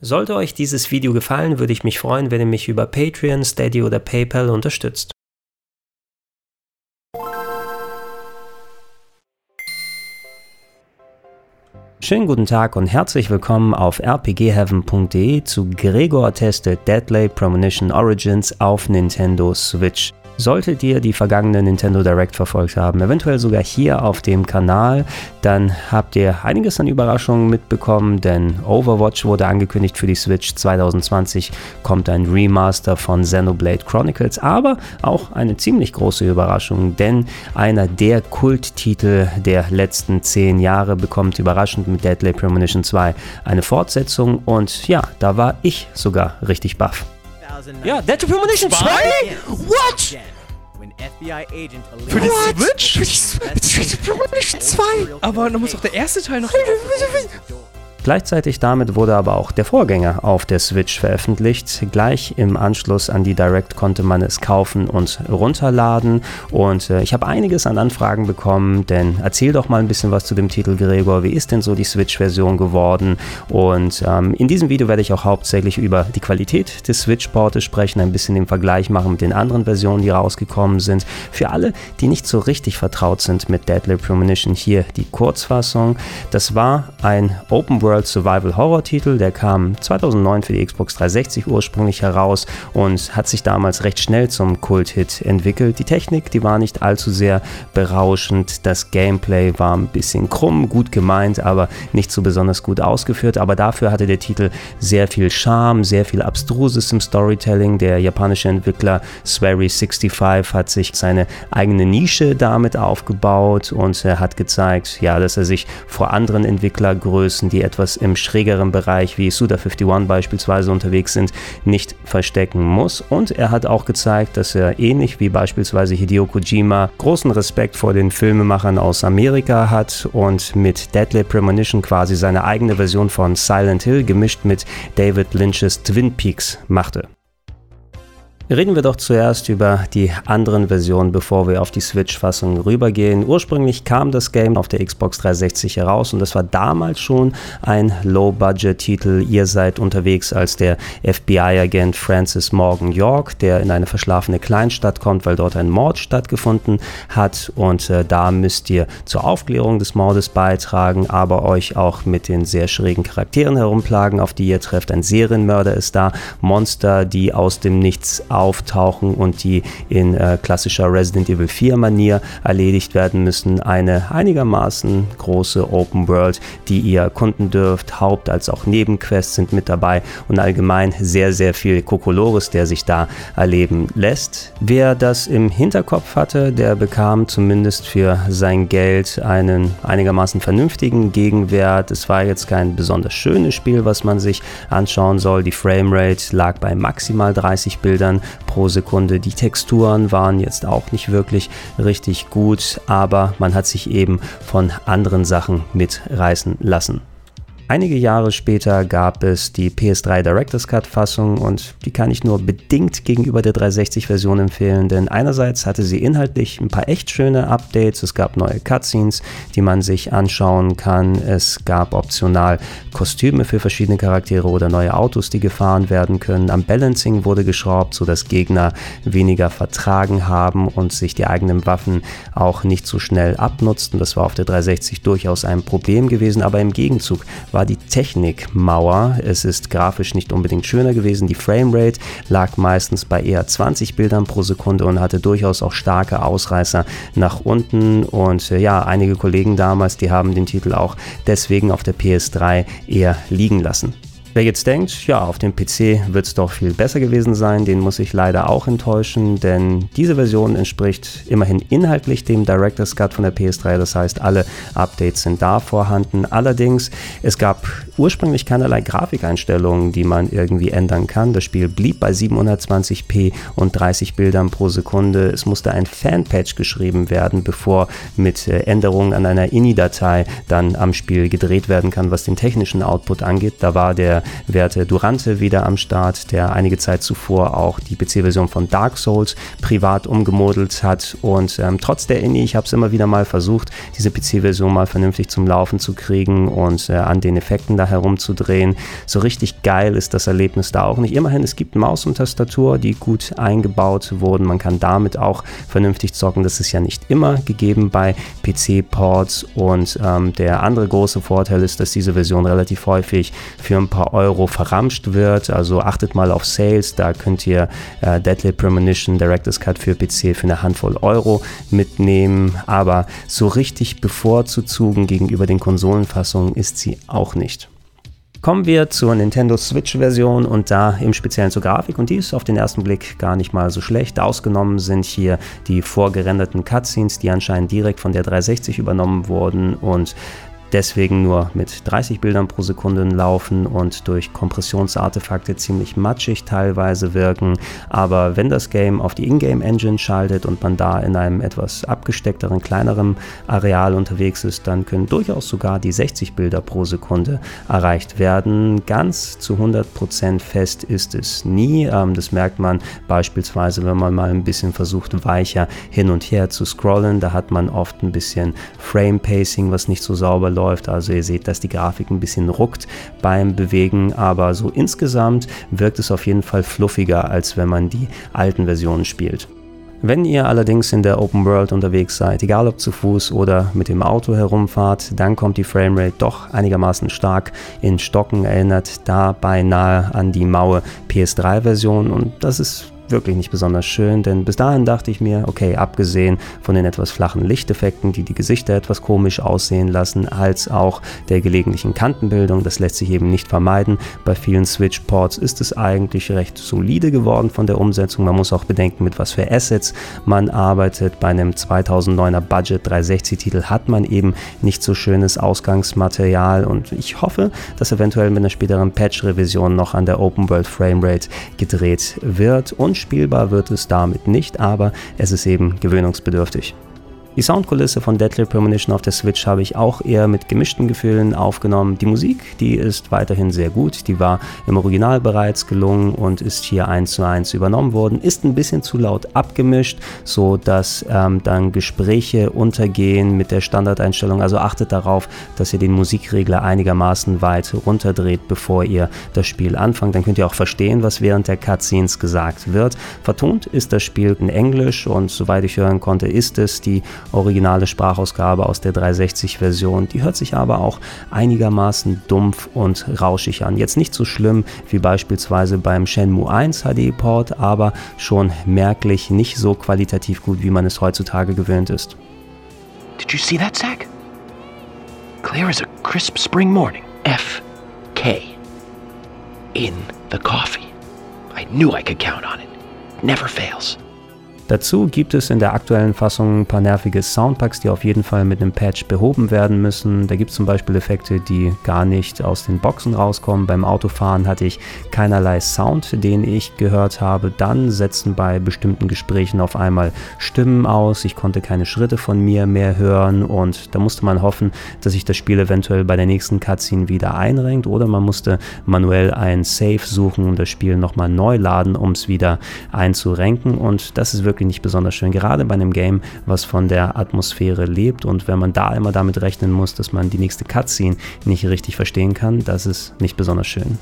Sollte euch dieses Video gefallen, würde ich mich freuen, wenn ihr mich über Patreon, Steady oder PayPal unterstützt. Schönen guten Tag und herzlich willkommen auf rpgheaven.de zu Gregor testet Deadly Premonition Origins auf Nintendo Switch. Solltet ihr die vergangene Nintendo Direct verfolgt haben, eventuell sogar hier auf dem Kanal, dann habt ihr einiges an Überraschungen mitbekommen, denn Overwatch wurde angekündigt für die Switch 2020, kommt ein Remaster von Xenoblade Chronicles, aber auch eine ziemlich große Überraschung, denn einer der Kulttitel der letzten zehn Jahre bekommt überraschend mit Deadly Premonition 2 eine Fortsetzung und ja, da war ich sogar richtig baff. Ja, Deadly Premonition 2? What? Für die Switch? Für die Deadly Premonition 2? Aber dann muss doch der erste Teil noch... Gleichzeitig damit wurde aber auch der Vorgänger auf der Switch veröffentlicht. Gleich im Anschluss an die Direct konnte man es kaufen und runterladen. Und äh, ich habe einiges an Anfragen bekommen, denn erzähl doch mal ein bisschen was zu dem Titel, Gregor. Wie ist denn so die Switch-Version geworden? Und ähm, in diesem Video werde ich auch hauptsächlich über die Qualität des Switch-Portes sprechen, ein bisschen den Vergleich machen mit den anderen Versionen, die rausgekommen sind. Für alle, die nicht so richtig vertraut sind mit Deadly Premonition, hier die Kurzfassung. Das war ein Open World World Survival Horror Titel. Der kam 2009 für die Xbox 360 ursprünglich heraus und hat sich damals recht schnell zum Kult-Hit entwickelt. Die Technik, die war nicht allzu sehr berauschend. Das Gameplay war ein bisschen krumm, gut gemeint, aber nicht so besonders gut ausgeführt. Aber dafür hatte der Titel sehr viel Charme, sehr viel Abstruses im Storytelling. Der japanische Entwickler Swery65 hat sich seine eigene Nische damit aufgebaut und hat gezeigt, ja, dass er sich vor anderen Entwicklergrößen, die etwas etwas im schrägeren Bereich wie Suda51 beispielsweise unterwegs sind, nicht verstecken muss. Und er hat auch gezeigt, dass er ähnlich wie beispielsweise Hideo Kojima großen Respekt vor den Filmemachern aus Amerika hat und mit Deadly Premonition quasi seine eigene Version von Silent Hill gemischt mit David Lynch's Twin Peaks machte. Reden wir doch zuerst über die anderen Versionen, bevor wir auf die Switch-Fassung rübergehen. Ursprünglich kam das Game auf der Xbox 360 heraus und das war damals schon ein Low-Budget-Titel. Ihr seid unterwegs als der FBI-Agent Francis Morgan York, der in eine verschlafene Kleinstadt kommt, weil dort ein Mord stattgefunden hat und äh, da müsst ihr zur Aufklärung des Mordes beitragen, aber euch auch mit den sehr schrägen Charakteren herumplagen, auf die ihr trefft. Ein Serienmörder ist da, Monster, die aus dem Nichts auftauchen und die in äh, klassischer Resident Evil 4 Manier erledigt werden müssen. Eine einigermaßen große Open World, die ihr erkunden dürft. Haupt- als auch Nebenquests sind mit dabei und allgemein sehr, sehr viel Kokolores, der sich da erleben lässt. Wer das im Hinterkopf hatte, der bekam zumindest für sein Geld einen einigermaßen vernünftigen Gegenwert. Es war jetzt kein besonders schönes Spiel, was man sich anschauen soll. Die Framerate lag bei maximal 30 Bildern pro Sekunde. Die Texturen waren jetzt auch nicht wirklich richtig gut, aber man hat sich eben von anderen Sachen mitreißen lassen. Einige Jahre später gab es die PS3 Director's Cut Fassung und die kann ich nur bedingt gegenüber der 360 Version empfehlen, denn einerseits hatte sie inhaltlich ein paar echt schöne Updates, es gab neue Cutscenes, die man sich anschauen kann, es gab optional Kostüme für verschiedene Charaktere oder neue Autos, die gefahren werden können. Am Balancing wurde geschraubt, sodass Gegner weniger vertragen haben und sich die eigenen Waffen auch nicht so schnell abnutzten. Das war auf der 360 durchaus ein Problem gewesen, aber im Gegenzug war die Technikmauer. Es ist grafisch nicht unbedingt schöner gewesen. Die Framerate lag meistens bei eher 20 Bildern pro Sekunde und hatte durchaus auch starke Ausreißer nach unten. Und äh, ja, einige Kollegen damals, die haben den Titel auch deswegen auf der PS3 eher liegen lassen. Wer jetzt denkt, ja, auf dem PC wird es doch viel besser gewesen sein, den muss ich leider auch enttäuschen, denn diese Version entspricht immerhin inhaltlich dem Director's Cut von der PS3, das heißt, alle Updates sind da vorhanden. Allerdings, es gab ursprünglich keinerlei Grafikeinstellungen, die man irgendwie ändern kann. Das Spiel blieb bei 720p und 30 Bildern pro Sekunde. Es musste ein Fanpatch geschrieben werden, bevor mit äh, Änderungen an einer INI-Datei dann am Spiel gedreht werden kann, was den technischen Output angeht. Da war der werte Durante wieder am Start, der einige Zeit zuvor auch die PC-Version von Dark Souls privat umgemodelt hat. Und ähm, trotz der INI, ich habe es immer wieder mal versucht, diese PC-Version mal vernünftig zum Laufen zu kriegen und äh, an den Effekten da herumzudrehen. So richtig geil ist das Erlebnis da auch nicht. Immerhin, es gibt Maus und Tastatur, die gut eingebaut wurden. Man kann damit auch vernünftig zocken. Das ist ja nicht immer gegeben bei PC-Ports. Und ähm, der andere große Vorteil ist, dass diese Version relativ häufig für ein paar Euro verramscht wird. Also achtet mal auf Sales, da könnt ihr äh, Deadly Premonition Director's Cut für PC für eine Handvoll Euro mitnehmen. Aber so richtig bevorzugen gegenüber den Konsolenfassungen ist sie auch nicht. Kommen wir zur Nintendo Switch-Version und da im Speziellen zur Grafik und die ist auf den ersten Blick gar nicht mal so schlecht. Ausgenommen sind hier die vorgerenderten Cutscenes, die anscheinend direkt von der 360 übernommen wurden und deswegen nur mit 30 Bildern pro Sekunde laufen und durch Kompressionsartefakte ziemlich matschig teilweise wirken. Aber wenn das Game auf die Ingame-Engine schaltet und man da in einem etwas abgesteckteren, kleineren Areal unterwegs ist, dann können durchaus sogar die 60 Bilder pro Sekunde erreicht werden. Ganz zu 100% fest ist es nie. Ähm, das merkt man beispielsweise, wenn man mal ein bisschen versucht, weicher hin und her zu scrollen. Da hat man oft ein bisschen Frame-Pacing, was nicht so sauber läuft. Also ihr seht, dass die Grafik ein bisschen ruckt beim Bewegen, aber so insgesamt wirkt es auf jeden Fall fluffiger, als wenn man die alten Versionen spielt. Wenn ihr allerdings in der Open World unterwegs seid, egal ob zu Fuß oder mit dem Auto herumfahrt, dann kommt die Framerate doch einigermaßen stark in Stocken, erinnert da beinahe an die maue PS3-Version und das ist wirklich nicht besonders schön, denn bis dahin dachte ich mir, okay, abgesehen von den etwas flachen Lichteffekten, die die Gesichter etwas komisch aussehen lassen, als auch der gelegentlichen Kantenbildung, das lässt sich eben nicht vermeiden. Bei vielen Switch-Ports ist es eigentlich recht solide geworden von der Umsetzung. Man muss auch bedenken, mit was für Assets man arbeitet. Bei einem 2009er Budget 360-Titel hat man eben nicht so schönes Ausgangsmaterial und ich hoffe, dass eventuell mit einer späteren Patch-Revision noch an der Open World Framerate gedreht wird und Spielbar wird es damit nicht, aber es ist eben gewöhnungsbedürftig. Die Soundkulisse von Deadly Premonition auf der Switch habe ich auch eher mit gemischten Gefühlen aufgenommen. Die Musik, die ist weiterhin sehr gut, die war im Original bereits gelungen und ist hier eins zu eins übernommen worden, ist ein bisschen zu laut abgemischt, so dass ähm, dann Gespräche untergehen mit der Standardeinstellung. Also achtet darauf, dass ihr den Musikregler einigermaßen weit runterdreht, bevor ihr das Spiel anfangt. Dann könnt ihr auch verstehen, was während der Cutscenes gesagt wird. Vertont ist das Spiel in Englisch und soweit ich hören konnte, ist es die originale Sprachausgabe aus der 360-Version. Die hört sich aber auch einigermaßen dumpf und rauschig an. Jetzt nicht so schlimm wie beispielsweise beim Shenmue 1 HD-Port, aber schon merklich nicht so qualitativ gut, wie man es heutzutage gewöhnt ist. Did you see that, Zach? Clear as a crisp spring morning. F. K. In the coffee. I knew I could count on it. Never fails. Dazu gibt es in der aktuellen Fassung ein paar nervige Soundpacks, die auf jeden Fall mit einem Patch behoben werden müssen. Da gibt es zum Beispiel Effekte, die gar nicht aus den Boxen rauskommen. Beim Autofahren hatte ich keinerlei Sound, den ich gehört habe. Dann setzten bei bestimmten Gesprächen auf einmal Stimmen aus. Ich konnte keine Schritte von mir mehr hören und da musste man hoffen, dass sich das Spiel eventuell bei der nächsten Cutscene wieder einrenkt oder man musste manuell ein Save suchen und das Spiel nochmal neu laden, um es wieder einzurenken und das ist wirklich wirklich nicht besonders schön, gerade bei einem Game, was von der Atmosphäre lebt und wenn man da immer damit rechnen muss, dass man die nächste Cutscene nicht richtig verstehen kann, das ist nicht besonders schön.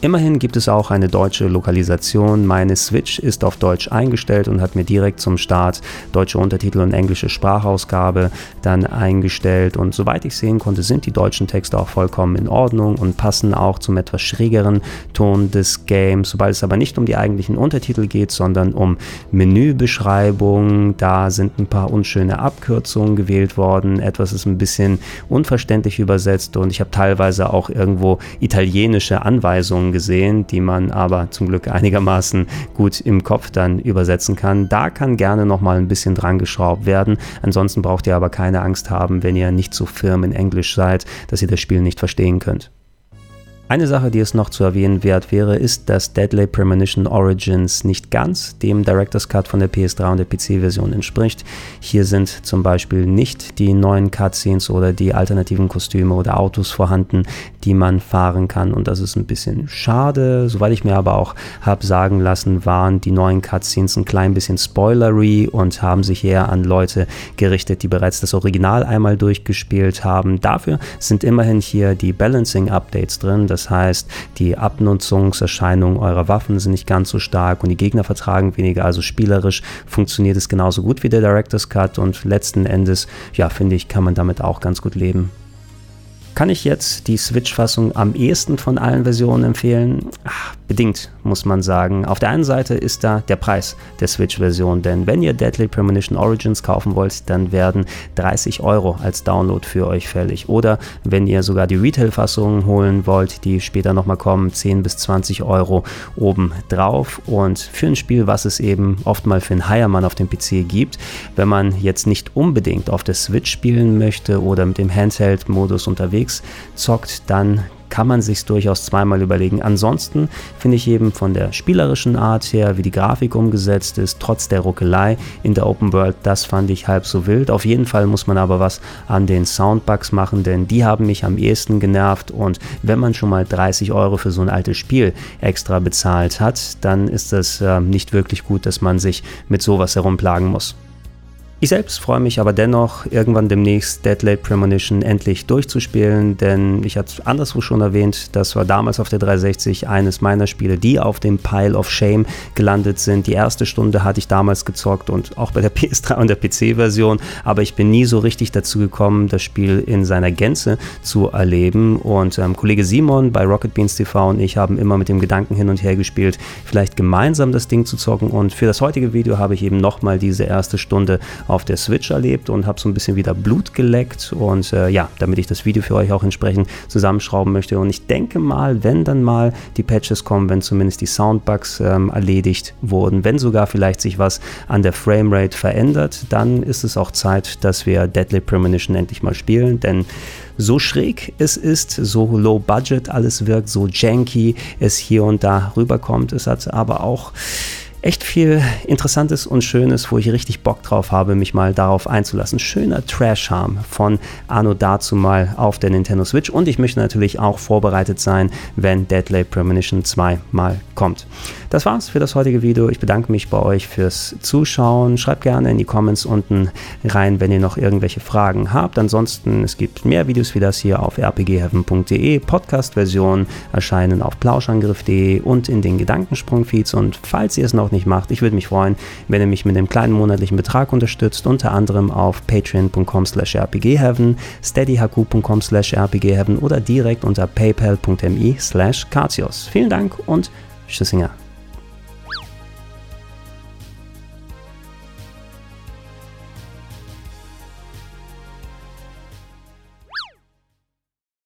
Immerhin gibt es auch eine deutsche Lokalisation. Meine Switch ist auf Deutsch eingestellt und hat mir direkt zum Start deutsche Untertitel und englische Sprachausgabe dann eingestellt. Und soweit ich sehen konnte, sind die deutschen Texte auch vollkommen in Ordnung und passen auch zum etwas schrägeren Ton des Games. Sobald es aber nicht um die eigentlichen Untertitel geht, sondern um Menübeschreibungen, da sind ein paar unschöne Abkürzungen gewählt worden. Etwas ist ein bisschen unverständlich übersetzt und ich habe teilweise auch irgendwo italienische Anweisungen Sachen gesehen, die man aber zum Glück einigermaßen gut im Kopf dann übersetzen kann. Da kann gerne noch mal ein bisschen dran geschraubt werden. Ansonsten braucht ihr aber keine Angst haben, wenn ihr nicht so firm in Englisch seid, dass ihr das Spiel nicht verstehen könnt. Eine Sache, die es noch zu erwähnen wert wäre, ist, dass Deadly Premonition Origins nicht ganz dem Director's Cut von der PS3 und der PC-Version entspricht. Hier sind zum Beispiel nicht die neuen Cutscenes oder die alternativen Kostüme oder Autos vorhanden, die man fahren kann und das ist ein bisschen schade. Soweit ich mir aber auch habe sagen lassen, waren die neuen Cutscenes ein klein bisschen spoilery und haben sich eher an Leute gerichtet, die bereits das Original einmal durchgespielt haben. Dafür sind immerhin hier die Balancing-Updates drin. Das das heißt, die Abnutzungserscheinungen eurer Waffen sind nicht ganz so stark und die Gegner vertragen weniger. Also spielerisch funktioniert es genauso gut wie der Director's Cut und letzten Endes, ja, finde ich, kann man damit auch ganz gut leben. Kann ich jetzt die Switch-Fassung am ehesten von allen Versionen empfehlen? Ach, bedingt, muss man sagen. Auf der einen Seite ist da der Preis der Switch-Version, denn wenn ihr Deadly Premonition Origins kaufen wollt, dann werden 30 Euro als Download für euch fällig. Oder wenn ihr sogar die Retail-Fassung holen wollt, die später nochmal kommen, 10 bis 20 Euro oben drauf. Und für ein Spiel, was es eben oft mal für einen Heiermann auf dem PC gibt, wenn man jetzt nicht unbedingt auf der Switch spielen möchte oder mit dem Handheld-Modus unterwegs zockt, dann kann man sich durchaus zweimal überlegen. Ansonsten finde ich eben von der spielerischen Art her, wie die Grafik umgesetzt ist, trotz der Ruckelei in der Open World, das fand ich halb so wild. Auf jeden Fall muss man aber was an den Soundbugs machen, denn die haben mich am ehesten genervt und wenn man schon mal 30 Euro für so ein altes Spiel extra bezahlt hat, dann ist es äh, nicht wirklich gut, dass man sich mit sowas herumplagen muss. Ich selbst freue mich aber dennoch, irgendwann demnächst Deadlight Premonition endlich durchzuspielen, denn ich hatte anderswo schon erwähnt, das war damals auf der 360 eines meiner Spiele, die auf dem Pile of Shame gelandet sind. Die erste Stunde hatte ich damals gezockt und auch bei der PS3 und der PC-Version, aber ich bin nie so richtig dazu gekommen, das Spiel in seiner Gänze zu erleben. Und ähm, Kollege Simon bei Rocket Beans TV und ich haben immer mit dem Gedanken hin und her gespielt, vielleicht gemeinsam das Ding zu zocken. Und für das heutige Video habe ich eben nochmal diese erste Stunde auf der Switch erlebt und habe so ein bisschen wieder Blut geleckt und äh, ja, damit ich das Video für euch auch entsprechend zusammenschrauben möchte. Und ich denke mal, wenn dann mal die Patches kommen, wenn zumindest die Soundbugs ähm, erledigt wurden, wenn sogar vielleicht sich was an der Framerate verändert, dann ist es auch Zeit, dass wir Deadly Premonition endlich mal spielen, denn so schräg es ist, so low budget alles wirkt, so janky es hier und da rüberkommt, es hat aber auch echt viel Interessantes und Schönes, wo ich richtig Bock drauf habe, mich mal darauf einzulassen. Schöner Trash-Harm von Anno dazu mal auf der Nintendo Switch und ich möchte natürlich auch vorbereitet sein, wenn Deadly Premonition 2 mal kommt. Das war's für das heutige Video. Ich bedanke mich bei euch fürs Zuschauen. Schreibt gerne in die Comments unten rein, wenn ihr noch irgendwelche Fragen habt. Ansonsten, es gibt mehr Videos wie das hier auf rpgheaven.de. Podcast-Versionen erscheinen auf plauschangriff.de und in den Gedankensprung-Feeds. Und falls ihr es noch noch nicht macht. Ich würde mich freuen, wenn ihr mich mit einem kleinen monatlichen Betrag unterstützt, unter anderem auf patreon.com slash rpgheaven, steadyhq.com slash rpgheaven oder direkt unter paypal.me slash Vielen Dank und Tschüssinger.